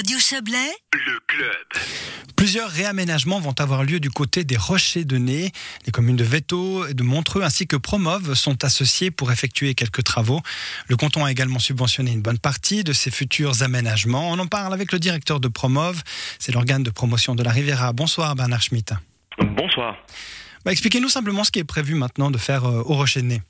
Radio Chablais, le club. Plusieurs réaménagements vont avoir lieu du côté des Rochers de Nez. Les communes de Veto et de Montreux ainsi que Promove sont associées pour effectuer quelques travaux. Le canton a également subventionné une bonne partie de ces futurs aménagements. On en parle avec le directeur de Promove. C'est l'organe de promotion de la Riviera. Bonsoir Bernard Schmitt. Bonsoir. Bah, Expliquez-nous simplement ce qui est prévu maintenant de faire euh, au Rocher de Nez.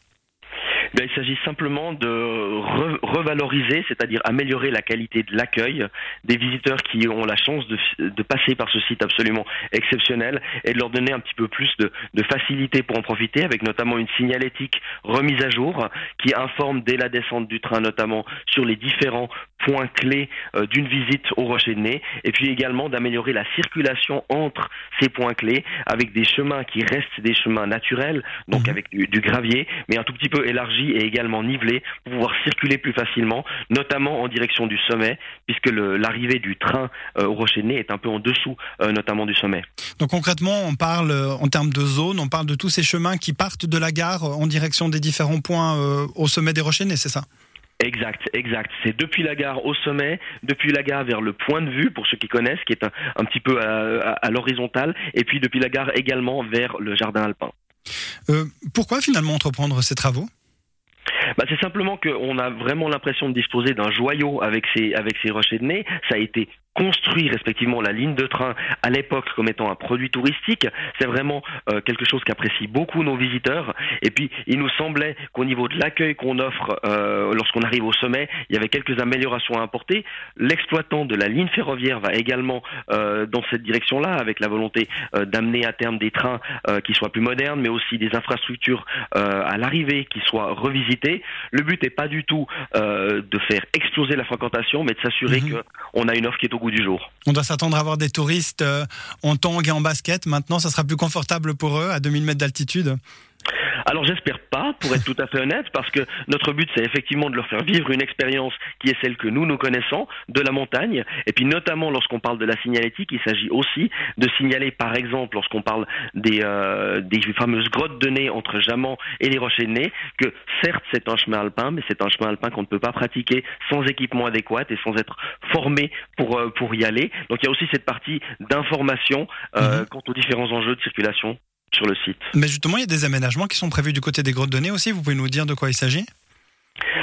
Ben, il s'agit simplement de re- revaloriser, c'est-à-dire améliorer la qualité de l'accueil des visiteurs qui ont la chance de, de passer par ce site absolument exceptionnel et de leur donner un petit peu plus de, de facilité pour en profiter, avec notamment une signalétique remise à jour qui informe dès la descente du train notamment sur les différents points clés euh, d'une visite au Rocher de Nez, et puis également d'améliorer la circulation entre ces points clés avec des chemins qui restent des chemins naturels, donc Mhm. avec du, du gravier, mais un tout petit peu élargi et également nivelé pour pouvoir circuler plus facilement, notamment en direction du sommet, puisque l'arrivée du train euh, au Nez est un peu en dessous, euh, notamment du sommet. Donc concrètement, on parle euh, en termes de zone, on parle de tous ces chemins qui partent de la gare euh, en direction des différents points au sommet des Rochers de Nez, c'est ça? Exact, exact. C'est depuis la gare au sommet, depuis la gare vers le point de vue, pour ceux qui connaissent, qui est un, un petit peu à, à- à l'horizontale, et puis depuis la gare également vers le jardin alpin. Euh, Pourquoi finalement entreprendre ces travaux? Bah, c'est simplement qu'on a vraiment l'impression de disposer d'un joyau avec ces, avec ces rochers de nez. Ça a été construit respectivement la ligne de train à l'époque comme étant un produit touristique. C'est vraiment euh, quelque chose qu'apprécient beaucoup nos visiteurs. Et puis, il nous semblait qu'au niveau de l'accueil qu'on offre euh, lorsqu'on arrive au sommet, il y avait quelques améliorations à apporter. L'exploitant de la ligne ferroviaire va également euh, dans cette direction-là, avec la volonté d'amener à terme des trains qui soient plus modernes, mais aussi des infrastructures à l'arrivée qui soient revisitées. Le but n'est pas du tout de faire exploser la fréquentation, mais de s'assurer Mhm. qu'on a une offre qui est au goût On doit s'attendre à avoir des touristes euh, en tongs et en basket. Maintenant, ça sera plus confortable pour eux à 2000 mètres d'altitude. Alors j'espère pas, pour être tout à fait honnête, parce que notre but c'est effectivement de leur faire vivre une expérience qui est celle que nous nous connaissons de la montagne, et puis notamment lorsqu'on parle de la signalétique, il s'agit aussi de signaler par exemple lorsqu'on parle des, euh, des fameuses grottes de nez entre Jamant et les Rochers de Nez, que certes c'est un chemin alpin, mais c'est un chemin alpin qu'on ne peut pas pratiquer sans équipement adéquat et sans être formé pour, euh, pour y aller. Donc il y a aussi cette partie d'information euh, Mhm. quant aux différents enjeux de circulation Mais justement, il y a des aménagements qui sont prévus du côté des grottes de nez aussi. Vous pouvez nous dire de quoi il s'agit?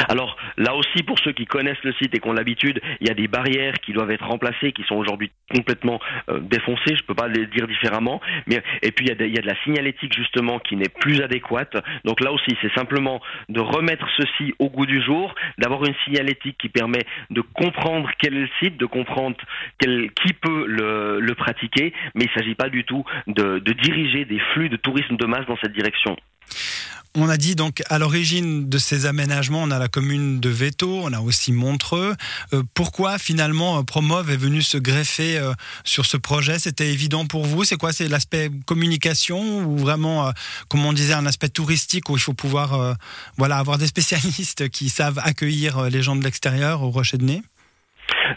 Alors là aussi, pour ceux qui connaissent le site et qui ont l'habitude, il y a des barrières qui doivent être remplacées, qui sont aujourd'hui complètement euh, défoncées. Je peux pas les dire différemment. Mais et puis il y, a de, la signalétique justement qui n'est plus adéquate. Donc là aussi, c'est simplement de remettre ceci au goût du jour, d'avoir une signalétique qui permet de comprendre quel est le site, de comprendre qui peut le, pratiquer. Mais il s'agit pas du tout de diriger des flux de tourisme de masse dans cette direction. On a dit donc à l'origine de ces aménagements, on a la commune de Veto, on a aussi Montreux. Euh, pourquoi finalement euh, Promove est venu se greffer euh, sur ce projet? C'était évident pour vous? C'est quoi? C'est l'aspect communication ou vraiment, comme on disait, un aspect touristique où il faut pouvoir voilà, avoir des spécialistes qui savent accueillir les gens de l'extérieur au Rocher de Nez?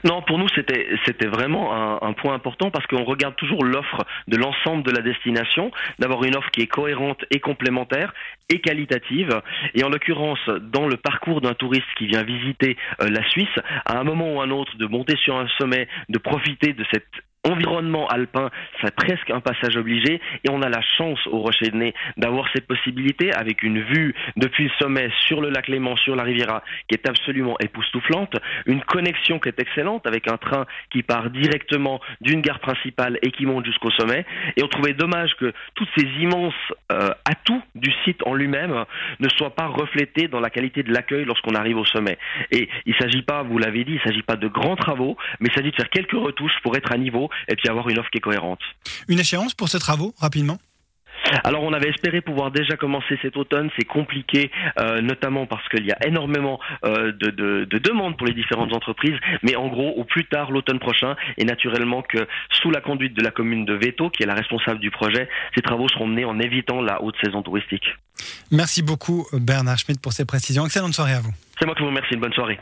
Non, pour nous, c'était c'était vraiment un, point important parce qu'on regarde toujours l'offre de l'ensemble de la destination, d'avoir une offre qui est cohérente et complémentaire et qualitative. Et en l'occurrence, dans le parcours d'un touriste qui vient visiter euh, la Suisse, à un moment ou un autre, de monter sur un sommet, de profiter de cet environnement alpin, c'est presque un passage obligé et on a la chance au Rocher de Nez d'avoir cette possibilité avec une vue depuis le sommet sur le lac Léman, sur la Riviera qui est absolument époustouflante, une connexion qui est excellente avec un train qui part directement d'une gare principale et qui monte jusqu'au sommet. Et on trouvait dommage que toutes ces immenses euh, atouts du en lui-même ne soient pas reflétés dans la qualité de l'accueil lorsqu'on arrive au sommet. Et il s'agit pas, vous l'avez dit, il s'agit pas de grands travaux, mais il s'agit de faire quelques retouches pour être à niveau et puis avoir une offre qui est cohérente. Une échéance pour ces travaux, rapidement? Alors on avait espéré pouvoir déjà commencer cet automne, c'est compliqué, euh, notamment parce qu'il y a énormément euh, de, de- de demandes pour les différentes entreprises, mais en gros au plus tard l'automne prochain, et naturellement que sous la conduite de la commune de Veto, qui est la responsable du projet, ces travaux seront menés en évitant la haute saison touristique. Merci beaucoup Bernard Schmitt pour ces précisions. Excellente soirée à vous. C'est moi qui vous remercie, une bonne soirée.